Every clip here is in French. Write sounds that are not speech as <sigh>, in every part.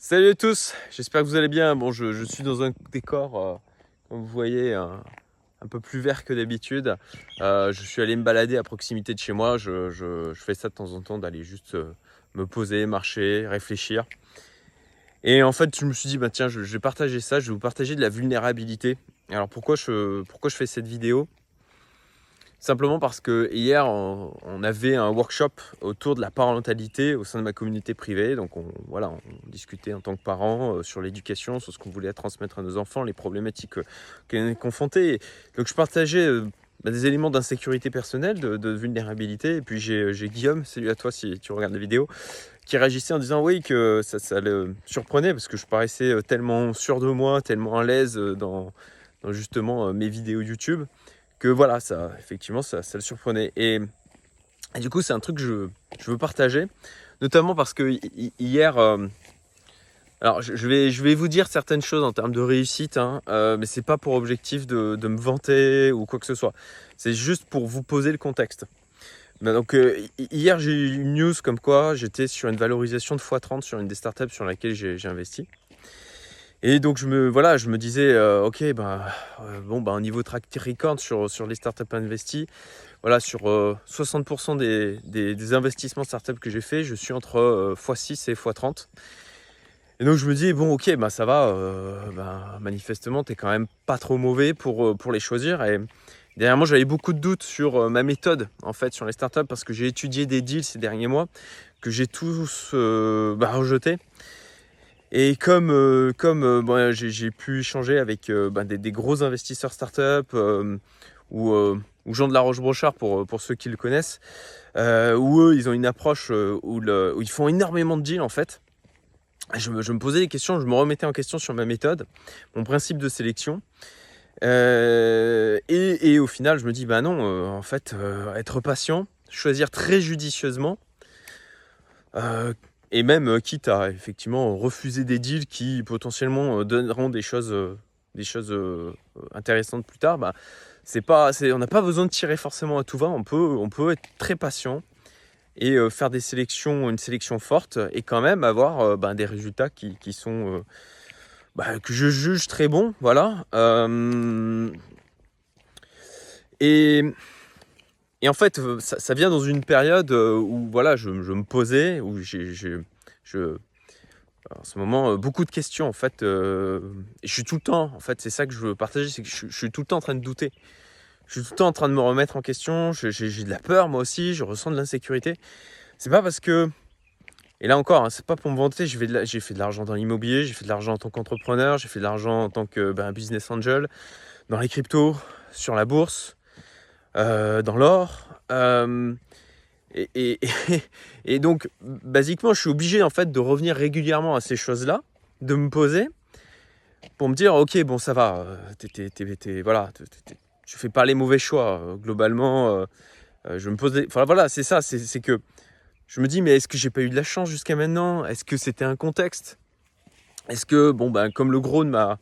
Salut à tous, j'espère que vous allez bien. Bon, je, suis dans un décor, euh, comme vous voyez, un, un peu plus vert que d'habitude. Euh, je suis allé me balader à proximité de chez moi. Je, fais ça de temps en temps, d'aller juste euh, me poser, marcher, réfléchir. Et en fait, je me suis dit, bah, tiens, je, vais partager ça, je vais vous partager de la vulnérabilité. Alors pourquoi pourquoi je fais cette vidéo? Simplement parce que hier, on, avait un workshop autour de la parentalité au sein de ma communauté privée. Donc on, voilà, on discutait en tant que parents euh, sur l'éducation, sur ce qu'on voulait transmettre à nos enfants, les problématiques euh, auxquelles on est confronté. Donc je partageais euh, bah, des éléments d'insécurité personnelle, de, vulnérabilité. Et puis j'ai Guillaume, salut à toi si tu regardes la vidéo, qui réagissait en disant oui que ça, le surprenait parce que je paraissais tellement sûr de moi, tellement à l'aise dans, justement mes vidéos YouTube que voilà, ça, effectivement, ça, le surprenait. Et, du coup, c'est un truc que je, veux partager, notamment parce que hi- hi- hier, euh, alors je, vais, je vais vous dire certaines choses en termes de réussite, hein, euh, mais c'est pas pour objectif de, me vanter ou quoi que ce soit. C'est juste pour vous poser le contexte. Ben donc, euh, hi- hier, j'ai eu une news comme quoi j'étais sur une valorisation de x30 sur une des startups sur laquelle j'ai investi. Et donc je me voilà, je me disais euh, ok ben euh, bon ben au niveau track record sur sur les startups investies, voilà sur euh, 60% des, des, des investissements startups que j'ai fait, je suis entre euh, x6 et x30. Et donc je me dis bon ok ben ça va, euh, manifestement t'es quand même pas trop mauvais pour euh, pour les choisir et derrière moi j'avais beaucoup de doutes sur euh, ma méthode en fait sur les startups parce que j'ai étudié des deals ces derniers mois que j'ai tous euh, bah, rejetés. Et comme, euh, comme euh, bon, j'ai pu échanger avec euh, ben, des, gros investisseurs startup ou, ou Jean de la Roche-Brochard pour, pour ceux qui le connaissent, où eux, ils ont une approche où, ils font énormément de deals en fait. Je me, je me posais des questions, je me remettais en question sur ma méthode, mon principe de sélection. Et, et au final, je me dis, bah non, en fait, être patient, choisir très judicieusement, et même euh, quitte à effectivement refuser des deals qui potentiellement euh, donneront des choses, euh, des choses intéressantes plus tard, bah, c'est pas, on n'a pas besoin de tirer forcément à tout va. On peut, on peut être très patient et faire des sélections, une sélection forte et quand même avoir ben, des résultats qui, qui sont bah, que je juge très bons, voilà. Et et en fait, euh, ça, vient dans une période euh, où voilà, je, me posais, où j'ai, je, en ce moment, euh, beaucoup de questions en fait. je suis tout le temps, en fait, c'est ça que je veux partager, c'est que je, suis tout le temps en train de douter. Je suis tout le temps en train de me remettre en question. J'ai, de la peur moi aussi, je ressens de l'insécurité. C'est pas parce que, et là encore, hein, c'est pas pour me vanter. J'ai fait de l'argent dans l'immobilier, j'ai fait de l'argent en tant qu'entrepreneur, j'ai fait de l'argent en tant que ben, business angel, dans les cryptos, sur la bourse dans l'or. euh, <laughs> et, donc, basiquement, je suis obligé en fait de revenir régulièrement à ces choses-là, de me poser pour me dire, ok, bon, ça va, euh, t'es- voilà, tu fais pas les mauvais choix. euh, globalement, euh, euh, je me pose, des- voilà, c'est ça, c'est que je me dis, mais est-ce que j'ai pas eu de la chance jusqu'à maintenant? Est-ce que c'était un contexte? Est-ce que, bon, ben, comme le gros ma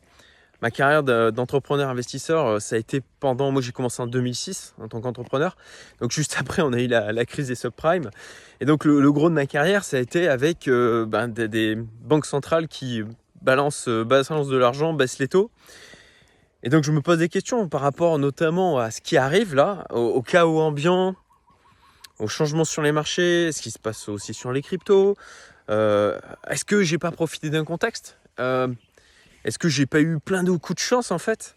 Ma carrière de- d'entrepreneur investisseur, euh, ça a été pendant. Moi, j'ai commencé en 2006 en tant qu'entrepreneur. Donc, juste <laughs> après, on a eu la, crise des subprimes. Et donc, le, gros de ma carrière, ça a été avec euh, ben, des, banques centrales qui balancent, euh, balancent de l'argent, baissent les taux. Et donc, je me pose des questions par rapport notamment à ce qui arrive là, au, chaos ambiant, aux changements sur les marchés, ce qui se passe aussi sur les cryptos. Est-ce que j'ai pas profité d'un contexte? Est-ce que j'ai pas eu plein de coups de chance en fait?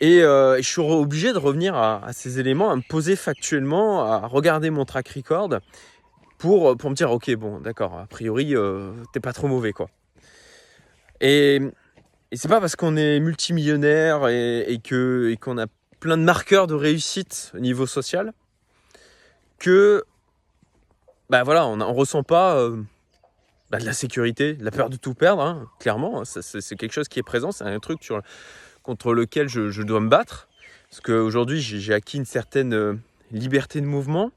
Et, euh, et je suis obligé de revenir à, ces éléments, à me poser factuellement, à regarder mon track record pour, pour me dire ok bon d'accord, a priori euh, t'es pas trop mauvais quoi. Et, c'est pas parce qu'on est multimillionnaire et, qu'on a plein de marqueurs de réussite au niveau social que bah voilà on ressent pas euh, bah, de la sécurité, de la peur de tout perdre, hein, clairement. c'est quelque chose qui est présent, c'est un truc contre lequel je, dois me battre. Parce qu'aujourd'hui, j'ai acquis une certaine euh, liberté de mouvement,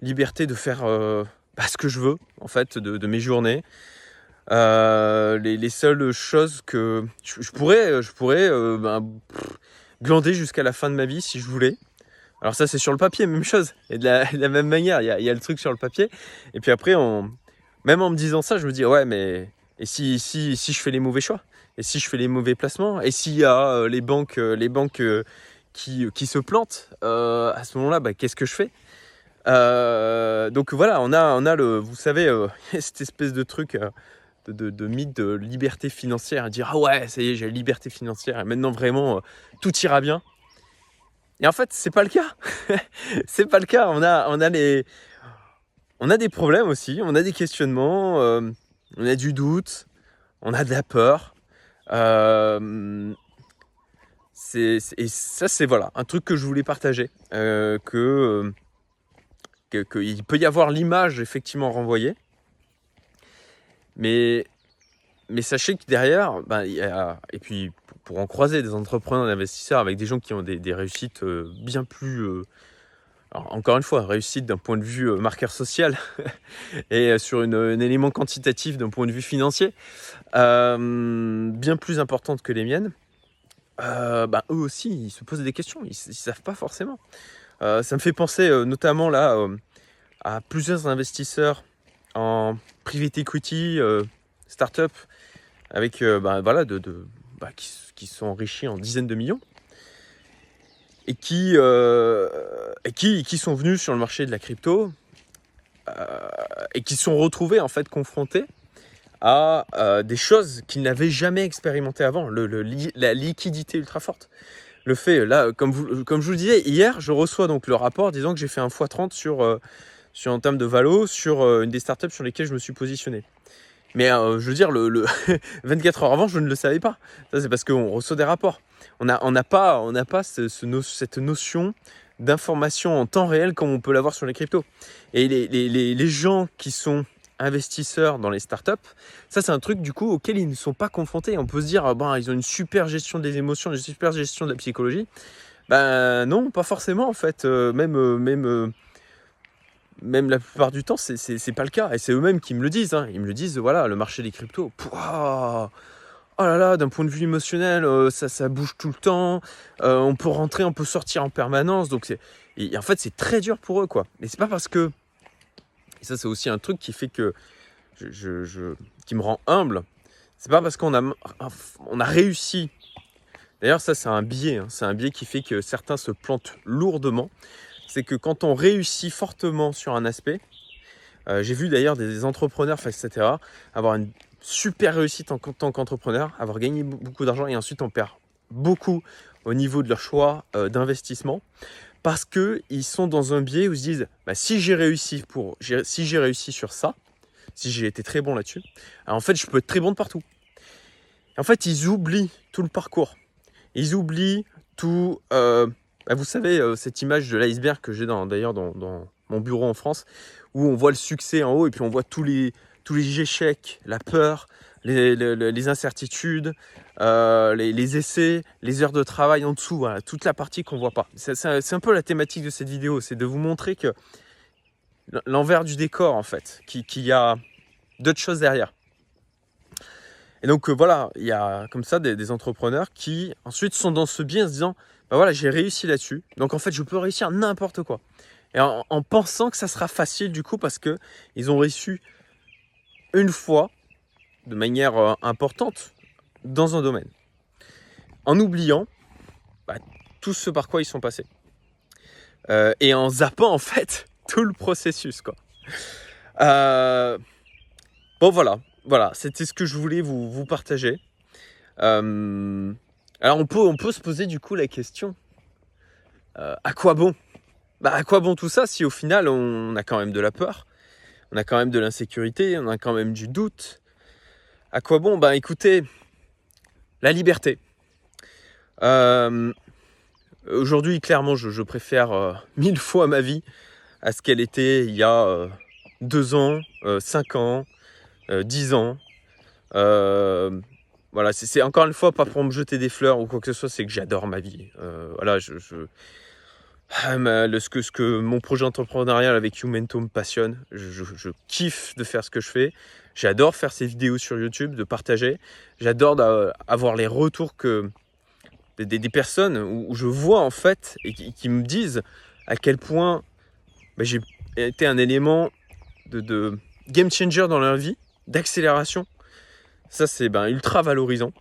liberté de faire euh, bah, ce que je veux, en fait, de, mes journées. Euh, les, les seules choses que je, pourrais, je pourrais ben, glander jusqu'à la fin de ma vie si je voulais. Alors ça, c'est sur le papier, même chose. Et de la, <laughs> même manière, il y a le truc sur le papier. Et puis après, on, même en me disant ça, je me dis ouais, mais Et si, si, si je fais les mauvais choix? Et si je fais les mauvais placements? Et s'il y a euh, les banques, euh, les banques euh, qui, qui, se plantent, à ce moment-là, bah, qu'est-ce que je fais? Donc voilà, on a, on a le, vous savez, <laughs> cette espèce de truc de, de, mythe de liberté financière, dire ah ouais, ça y est, j'ai la liberté financière et maintenant vraiment tout ira bien. Et en fait, c'est pas le cas. <laughs> c'est pas le cas. On a, on a les, on a des problèmes aussi, on a des questionnements, on a du doute, on a de la peur. Euh, et ça, c'est voilà, un truc que je voulais partager. Euh, que, qu'il peut y avoir l'image effectivement renvoyée. Mais, sachez que derrière, ben, y a, et puis pour en croiser des entrepreneurs, des investisseurs avec des gens qui ont des, réussites euh, bien plus. Encore une fois, réussite d'un point de vue marqueur social <laughs> et sur une, un élément quantitatif d'un point de vue financier, bien plus importante que les miennes. Euh, bah, eux aussi, ils se posent des questions, ils, ne savent pas forcément. Euh, ça me fait penser euh, notamment là à plusieurs investisseurs en private equity, start-up, avec bah, voilà, bah, qui, sont enrichis en dizaines de millions et qui, et qui, qui, sont venus sur le marché de la crypto et qui sont retrouvés en fait confrontés à euh, des choses qu'il n'avait jamais expérimentées avant, la liquidité ultra forte. Le fait, là, comme, vous, comme je vous disais, hier, je reçois donc le rapport disant que j'ai fait un x30 sur, euh, sur, en termes de valo sur euh, une des startups sur lesquelles je me suis positionné. Mais je veux dire, le, 24 <laughs> heures avant, je ne le savais pas. Ça, c'est parce qu'on reçoit des rapports. On n'a on pas, on pas ce, cette notion d'information en temps réel comme on peut l'avoir sur les cryptos. Et les, les, les gens qui sont investisseurs dans les startups, ça c'est un truc du coup auquel ils ne sont pas confrontés. On peut se dire, ah, bon, ils ont une super gestion des émotions, une super gestion de la psychologie. Ben non, pas forcément en fait. Euh, même, euh, même, euh, même la plupart du temps, c'est pas le cas. Et c'est eux-mêmes qui me le disent. Hein. Ils me le disent, voilà, le marché des cryptos, pouah, oh là là, d'un point de vue émotionnel, ça, ça bouge tout le temps. on peut rentrer, on peut sortir en permanence. Donc c'est, en fait, c'est très dur pour eux, quoi. Mais c'est pas parce que et ça, c'est aussi un truc qui fait que je, qui me rend humble. C'est pas parce qu'on a, on a réussi. D'ailleurs, ça, c'est un biais. Hein. C'est un biais qui fait que certains se plantent lourdement. C'est que quand on réussit fortement sur un aspect, euh, j'ai vu d'ailleurs des entrepreneurs, etc., avoir une super réussite en tant qu'entrepreneur, avoir gagné beaucoup d'argent et ensuite on perd beaucoup au niveau de leur choix euh, d'investissement parce qu'ils sont dans un biais où ils se disent bah, si j'ai réussi pour si j'ai réussi sur ça, si j'ai été très bon là-dessus, en fait je peux être très bon de partout. en fait ils oublient tout le parcours. Ils oublient tout. Euh, bah, vous savez euh, cette image de l'iceberg que j'ai d'ailleurs dans, mon bureau en France où on voit le succès en haut et puis on voit tous les tous les échecs, la peur, les, incertitudes, euh, les, essais, les heures de travail en dessous, toute la partie qu'on voit pas. C'est un peu la thématique de cette vidéo, c'est de vous montrer que l'envers du décor en fait, qu'il y a d'autres choses derrière. Et donc euh, voilà, il y a comme ça des, entrepreneurs qui ensuite sont dans ce bien en se disant, bah voilà, j'ai réussi là-dessus, donc en fait je peux réussir n'importe quoi. Et en, en, pensant que ça sera facile du coup parce que ils ont réussi une fois de manière euh, importante dans un domaine, en oubliant bah, tout ce par quoi ils sont passés. Euh, et en zappant en fait <laughs> tout le processus. Quoi. Euh, bon voilà, voilà, c'était ce que je voulais vous, partager. alors on peut, on peut se poser du coup la question, à quoi bon? Bah, À quoi bon tout ça si au final on a quand même de la peur, on a quand même de l'insécurité, on a quand même du doute, à quoi bon? Ben écoutez, la liberté. Euh, aujourd'hui, clairement, je, préfère euh, <laughs> mille fois ma vie à ce qu'elle était il y a euh, deux ans, cinq ans, dix ans. voilà, c'est encore une fois pas pour me jeter des fleurs ou quoi que ce soit, c'est que j'adore ma vie. voilà, je, ah, ce, que, ce que mon projet entrepreneurial avec Youmento me passionne. Je, kiffe de faire ce que je fais. J'adore faire ces vidéos sur YouTube, de partager. J'adore avoir les retours que des, personnes où, je vois en fait et qui, me disent à quel point bah, j'ai été un élément de, game changer dans leur vie, d'accélération. Ça, c'est ben, ultra valorisant.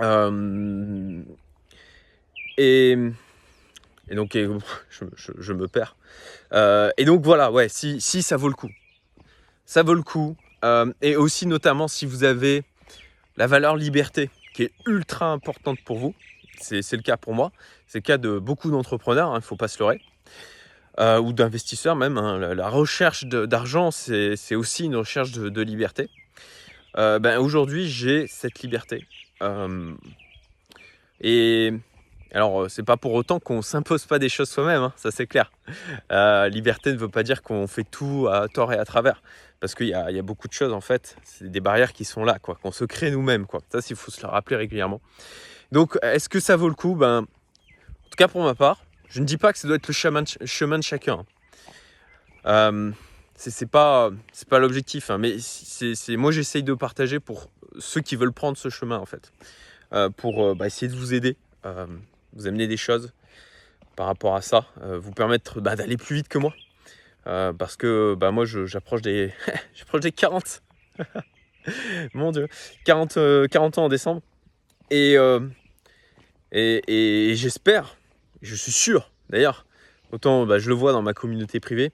Euh, et, et, donc, je, me perds. Euh, et donc, voilà, ouais, si, si ça vaut le coup. Ça vaut le coup. Euh, et aussi, notamment, si vous avez la valeur liberté qui est ultra importante pour vous. C'est le cas pour moi. C'est le cas de beaucoup d'entrepreneurs, il hein, ne faut pas se leurrer. ou d'investisseurs même. Hein. La, recherche d'argent, c'est aussi une recherche de liberté. Euh, ben, aujourd'hui j'ai cette liberté. Euh, et alors euh, c'est pas pour autant qu'on s'impose pas des choses soi-même, hein, ça c'est clair. liberté ne veut pas dire qu'on fait tout à tort et à travers. Parce qu'il y, a beaucoup de choses en fait, c'est des barrières qui sont là, quoi, qu'on se crée nous-mêmes. Quoi. Ça, il faut se le rappeler régulièrement. Donc, est-ce que ça vaut le coup? Ben, En tout cas, pour ma part, je ne dis pas que ça doit être le chemin de, chacun. Euh, c'est pas l'objectif hein, mais c'est moi j'essaye de partager pour ceux qui veulent prendre ce chemin en fait euh, pour euh, bah, essayer de vous aider euh, vous amener des choses par rapport à ça vous permettre bah, d'aller plus vite que moi. Parce que bah, moi j'approche des <laughs> des 40 <laughs> mon dieu. 40 40 ans en décembre. Et et, et j'espère je suis sûr d'ailleurs autant je le vois dans ma communauté privée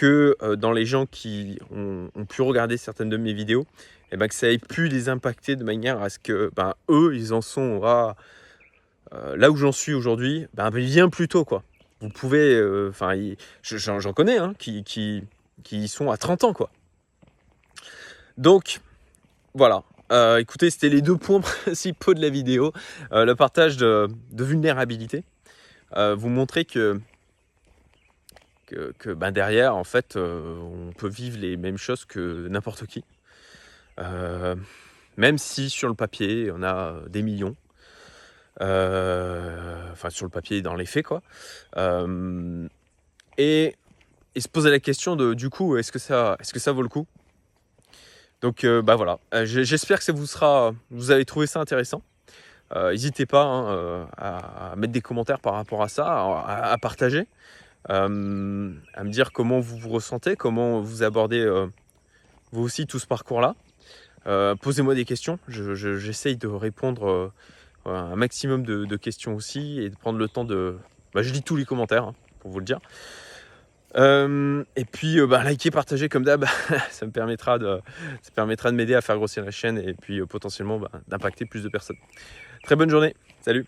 que euh, dans les gens qui ont, pu regarder certaines de mes vidéos, et eh ben, que ça ait pu les impacter de manière à ce que eux, ils en sont à, euh, là où j'en suis aujourd'hui, ben, bien plus tôt. Quoi. Vous pouvez, euh, enfin, j'en connais hein, qui, qui, sont à 30 ans. Quoi. Donc, voilà. écoutez, c'était les deux points <laughs> principaux de la vidéo. le partage de, vulnérabilité. vous montrer que que, ben derrière, en fait, euh, on peut vivre les mêmes choses que n'importe qui. Euh, même si sur le papier, on a des millions. Euh, enfin, sur le papier, dans les faits, quoi. Et, et, se poser la question de, du coup, est-ce que, ça, est que ça vaut le coup? Donc bah voilà, j'espère que ça vous sera, vous avez trouvé ça intéressant. N'hésitez pas hein, à, mettre des commentaires par rapport à ça, à partager. Euh, à me dire comment vous vous ressentez, comment vous abordez euh, vous aussi tout ce parcours-là. Euh, posez-moi des questions, j'essaye de répondre un maximum de, questions aussi et de prendre le temps de... Bah, je lis tous les commentaires, hein, pour vous le dire. et puis bah, liker, partager comme d'hab, <laughs> ça me permettra de, ça permettra de m'aider à faire grossir la chaîne et puis potentiellement bah, d'impacter plus de personnes. Très bonne journée, salut